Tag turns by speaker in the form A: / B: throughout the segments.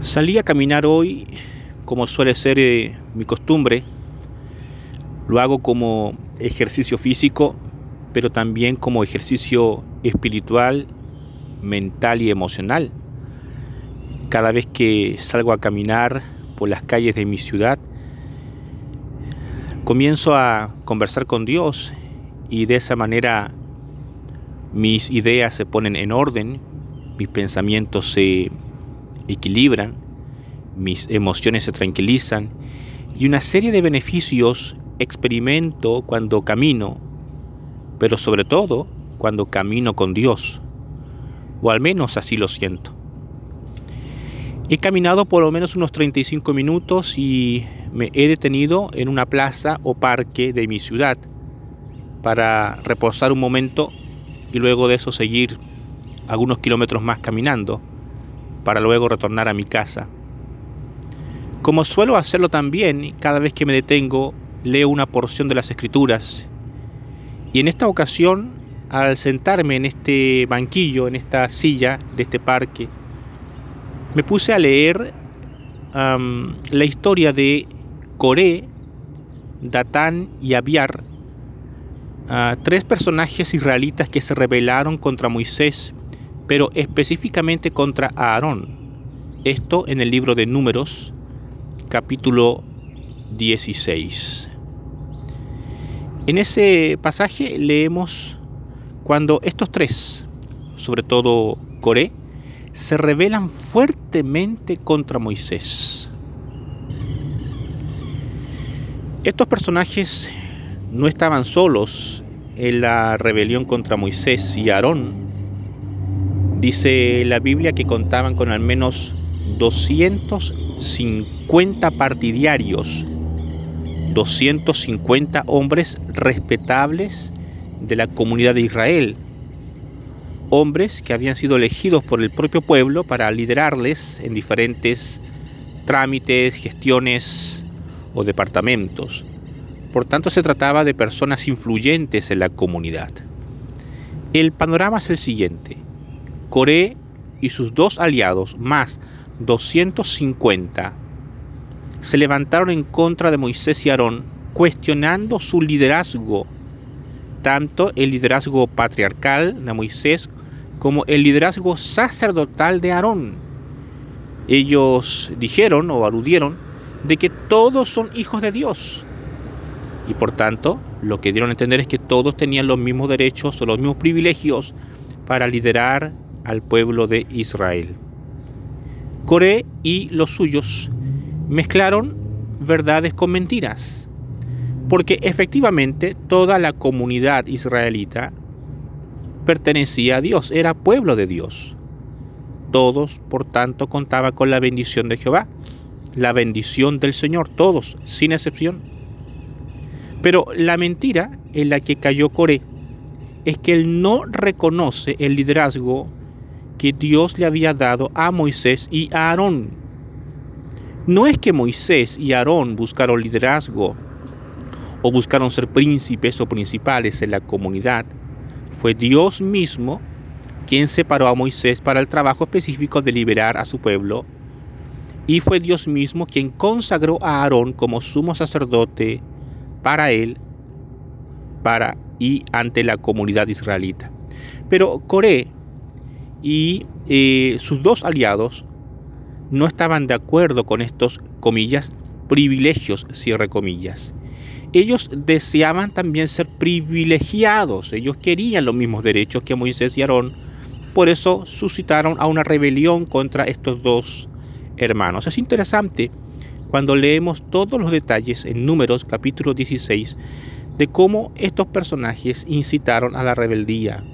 A: Salí a caminar hoy como suele ser eh, mi costumbre. Lo hago como ejercicio físico, pero también como ejercicio espiritual, mental y emocional. Cada vez que salgo a caminar por las calles de mi ciudad, comienzo a conversar con Dios y de esa manera mis ideas se ponen en orden, mis pensamientos se equilibran, mis emociones se tranquilizan y una serie de beneficios experimento cuando camino, pero sobre todo cuando camino con Dios, o al menos así lo siento. He caminado por lo menos unos 35 minutos y me he detenido en una plaza o parque de mi ciudad para reposar un momento y luego de eso seguir algunos kilómetros más caminando para luego retornar a mi casa. Como suelo hacerlo también, cada vez que me detengo, leo una porción de las escrituras. Y en esta ocasión, al sentarme en este banquillo, en esta silla de este parque, me puse a leer la historia de Coré, Datán y Abiar, tres personajes israelitas que se rebelaron contra Moisés pero específicamente contra Aarón. Esto en el libro de Números, capítulo 16. En ese pasaje leemos cuando estos tres, sobre todo Coré, se rebelan fuertemente contra Moisés. Estos personajes no estaban solos en la rebelión contra Moisés y Aarón, Dice la Biblia que contaban con al menos 250 partidarios, 250 hombres respetables de la comunidad de Israel, hombres que habían sido elegidos por el propio pueblo para liderarles en diferentes trámites, gestiones o departamentos. Por tanto, se trataba de personas influyentes en la comunidad. El panorama es el siguiente. Coré y sus dos aliados, más 250, se levantaron en contra de Moisés y Aarón, cuestionando su liderazgo, tanto el liderazgo patriarcal de Moisés como el liderazgo sacerdotal de Aarón. Ellos dijeron o aludieron de que todos son hijos de Dios. Y por tanto, lo que dieron a entender es que todos tenían los mismos derechos o los mismos privilegios para liderar al pueblo de Israel. Coré y los suyos mezclaron verdades con mentiras, porque efectivamente toda la comunidad israelita pertenecía a Dios, era pueblo de Dios. Todos, por tanto, contaban con la bendición de Jehová, la bendición del Señor, todos, sin excepción. Pero la mentira en la que cayó Coré es que él no reconoce el liderazgo que Dios le había dado a Moisés y a Aarón. No es que Moisés y Aarón buscaron liderazgo o buscaron ser príncipes o principales en la comunidad. Fue Dios mismo quien separó a Moisés para el trabajo específico de liberar a su pueblo. Y fue Dios mismo quien consagró a Aarón como sumo sacerdote para él para y ante la comunidad israelita. Pero Coré y eh, sus dos aliados no estaban de acuerdo con estos, comillas, privilegios. Ellos deseaban también ser privilegiados, ellos querían los mismos derechos que Moisés y Aarón, por eso suscitaron a una rebelión contra estos dos hermanos. Es interesante cuando leemos todos los detalles en Números capítulo 16 de cómo estos personajes incitaron a la rebeldía,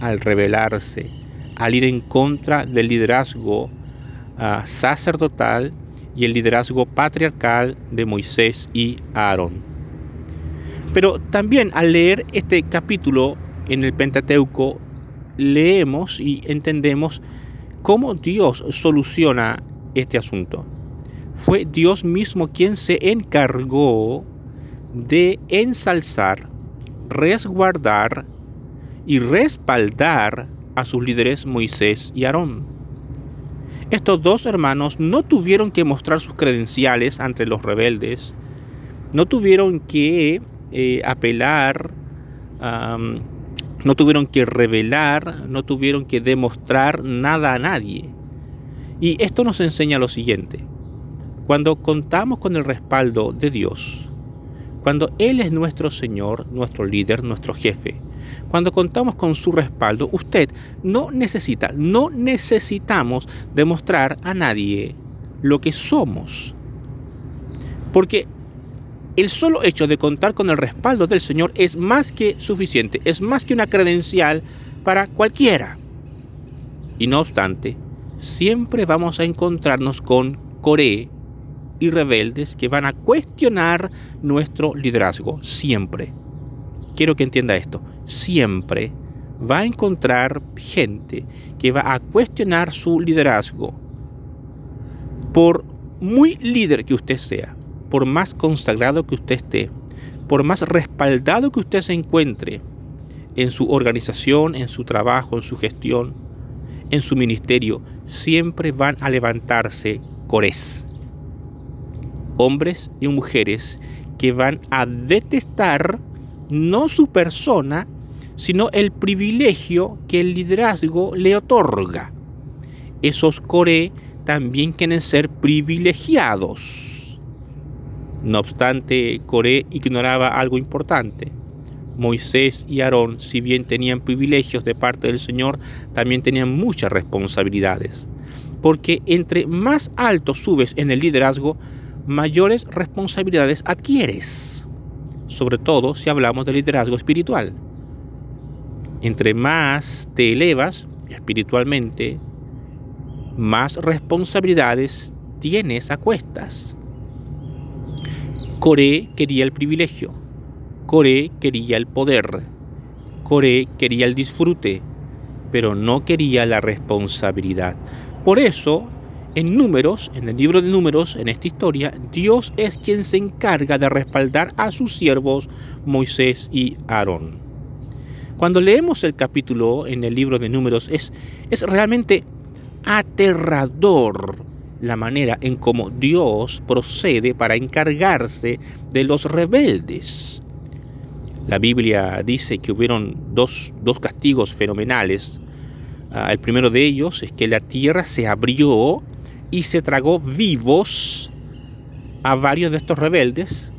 A: al rebelarse, al ir en contra del liderazgo ah, sacerdotal y el liderazgo patriarcal de Moisés y Aarón. Pero también al leer este capítulo en el Pentateuco, leemos y entendemos cómo Dios soluciona este asunto. Fue Dios mismo quien se encargó de ensalzar, resguardar y respaldar a sus líderes Moisés y Aarón. Estos dos hermanos no tuvieron que mostrar sus credenciales ante los rebeldes, no tuvieron que eh, apelar, no tuvieron que revelar, no tuvieron que demostrar nada a nadie. Y esto nos enseña lo siguiente. Cuando contamos con el respaldo de Dios, cuando Él es nuestro Señor, nuestro líder, nuestro jefe, cuando contamos con su respaldo, usted no necesita, no necesitamos demostrar a nadie lo que somos. Porque el solo hecho de contar con el respaldo del Señor es más que suficiente, es más que una credencial para cualquiera. Y no obstante, siempre vamos a encontrarnos con Coré y rebeldes que van a cuestionar nuestro liderazgo, siempre. Quiero que entienda esto, siempre va a encontrar gente que va a cuestionar su liderazgo. Por muy líder que usted sea, por más consagrado que usted esté, por más respaldado que usted se encuentre en su organización, en su trabajo, en su gestión, en su ministerio, siempre van a levantarse cores. Hombres y mujeres que van a detestar no su persona, sino el privilegio que el liderazgo le otorga. Esos core también quieren ser privilegiados no obstante, Coré ignoraba algo importante. Moisés y Aarón, si bien tenían privilegios de parte del Señor, también tenían muchas responsabilidades. Porque entre más alto subes en el liderazgo, mayores responsabilidades adquieres. Sobre todo si hablamos de liderazgo espiritual. Entre más te elevas espiritualmente, más responsabilidades tienes a cuestas. Coré quería el privilegio, Coré quería el poder, Coré quería el disfrute, pero no quería la responsabilidad. Por eso, en números, en el libro de números, en esta historia, Dios es quien se encarga de respaldar a sus siervos Moisés y Aarón. Cuando leemos el capítulo en el libro de números, es, es realmente aterrador la manera en cómo Dios procede para encargarse de los rebeldes. La Biblia dice que hubieron dos, castigos fenomenales. Ah, el primero de ellos es que la tierra se abrió y se tragó vivos a varios de estos rebeldes,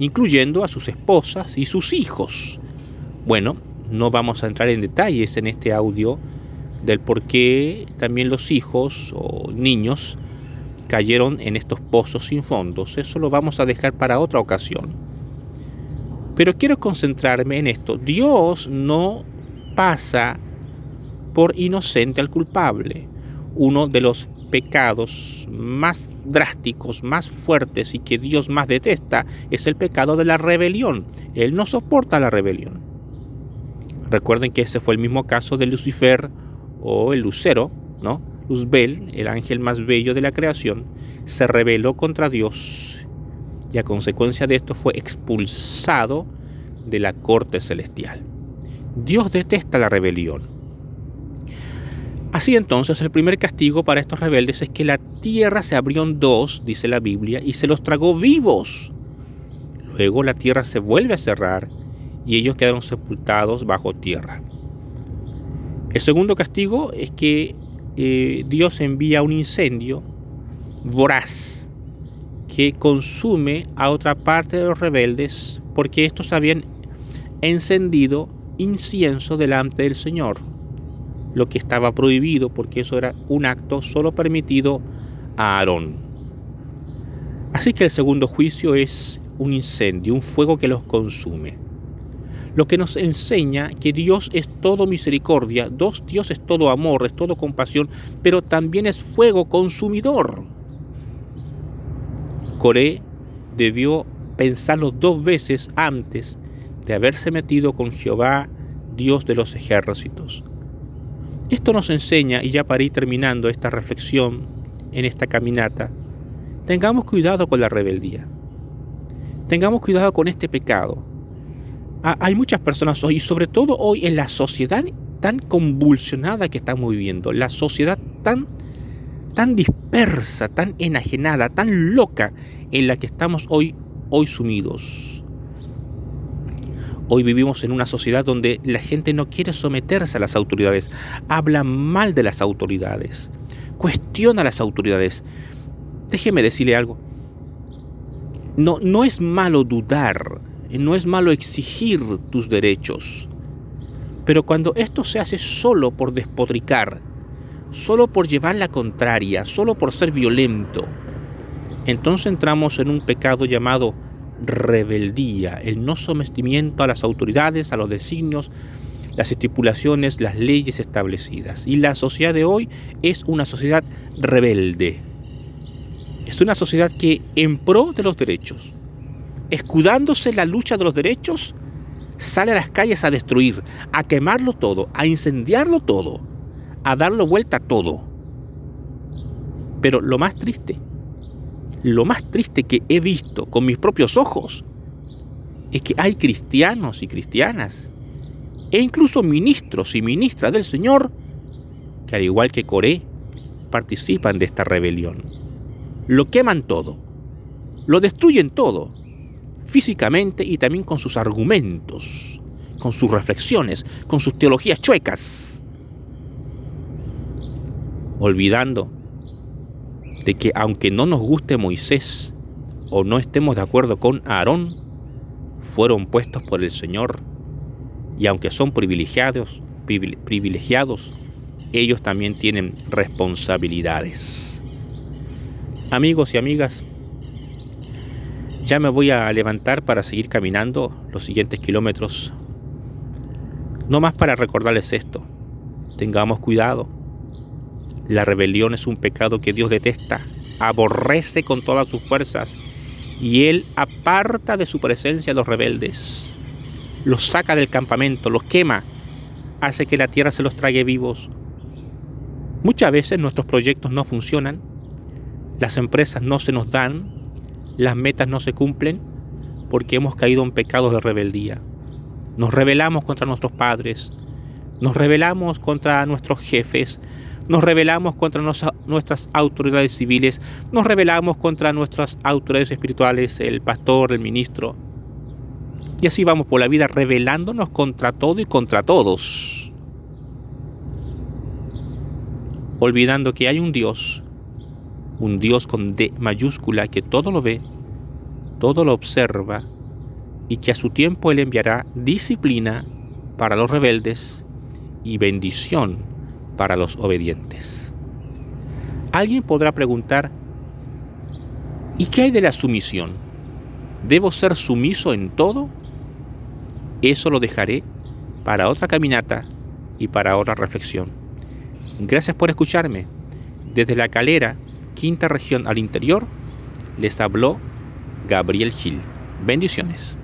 A: incluyendo a sus esposas y sus hijos. Bueno, no vamos a entrar en detalles en este audio del por qué también los hijos o niños cayeron en estos pozos sin fondos. Eso lo vamos a dejar para otra ocasión. Pero quiero concentrarme en esto. Dios no pasa por inocente al culpable. Uno de los pecados más drásticos, más fuertes y que Dios más detesta es el pecado de la rebelión. Él no soporta la rebelión. Recuerden que ese fue el mismo caso de Lucifer o el lucero, ¿no? Luzbel, el ángel más bello de la creación, se rebeló contra Dios y a consecuencia de esto fue expulsado de la corte celestial. Dios detesta la rebelión. Así entonces, el primer castigo para estos rebeldes es que la tierra se abrió en dos, dice la Biblia, y se los tragó vivos. Luego la tierra se vuelve a cerrar y ellos quedaron sepultados bajo tierra. El segundo castigo es que eh, Dios envía un incendio voraz que consume a otra parte de los rebeldes porque estos habían encendido incienso delante del Señor, lo que estaba prohibido porque eso era un acto solo permitido a Aarón. Así que el segundo juicio es un incendio, un fuego que los consume lo que nos enseña que Dios es todo misericordia, Dios es todo amor, es todo compasión, pero también es fuego consumidor. Coré debió pensarlo dos veces antes de haberse metido con Jehová, Dios de los ejércitos. Esto nos enseña, y ya para ir terminando esta reflexión en esta caminata, tengamos cuidado con la rebeldía. Tengamos cuidado con este pecado hay muchas personas hoy, y sobre todo hoy en la sociedad tan convulsionada que estamos viviendo, la sociedad tan tan dispersa, tan enajenada, tan loca en la que estamos hoy, hoy sumidos. Hoy vivimos en una sociedad donde la gente no quiere someterse a las autoridades, habla mal de las autoridades, cuestiona a las autoridades. Déjeme decirle algo. No, no es malo dudar, no es malo exigir tus derechos, pero cuando esto se hace solo por despotricar, solo por llevar la contraria, solo por ser violento, entonces entramos en un pecado llamado rebeldía, el no sometimiento a las autoridades, a los designios, las estipulaciones, las leyes establecidas. Y la sociedad de hoy es una sociedad rebelde. Es una sociedad que en pro de los derechos, escudándose la lucha de los derechos, sale a las calles a destruir, a quemarlo todo, a incendiarlo todo, a darlo vuelta a todo. Pero lo más triste, lo más triste que he visto con mis propios ojos, es que hay cristianos y cristianas, e incluso ministros y ministras del Señor, que al igual que Coré, participan de esta rebelión. Lo queman todo, lo destruyen todo, físicamente y también con sus argumentos, con sus reflexiones, con sus teologías chuecas, olvidando de que aunque no nos guste Moisés o no estemos de acuerdo con Aarón, fueron puestos por el Señor y aunque son privilegiados, privilegiados, ellos también tienen responsabilidades. Amigos y amigas, ya me voy a levantar para seguir caminando los siguientes kilómetros. No más para recordarles esto. Tengamos cuidado. La rebelión es un pecado que Dios detesta, aborrece con todas sus fuerzas y Él aparta de su presencia a los rebeldes. Los saca del campamento, los quema, hace que la tierra se los trague vivos. Muchas veces nuestros proyectos no funcionan, las empresas no se nos dan, las metas no se cumplen porque hemos caído en pecados de rebeldía. Nos rebelamos contra nuestros padres, nos rebelamos contra nuestros jefes, nos rebelamos contra nuestras autoridades civiles, nos rebelamos contra nuestras autoridades espirituales, el pastor, el ministro. Y así vamos por la vida rebelándonos contra todo y contra todos. Olvidando que hay un Dios un Dios con D mayúscula que todo lo ve, todo lo observa y que a su tiempo Él enviará disciplina para los rebeldes y bendición para los obedientes. Alguien podrá preguntar, ¿y qué hay de la sumisión? ¿Debo ser sumiso en todo? Eso lo dejaré para otra caminata y para otra reflexión. Gracias por escucharme. Desde la calera quinta región al interior, les habló Gabriel Gil. Bendiciones.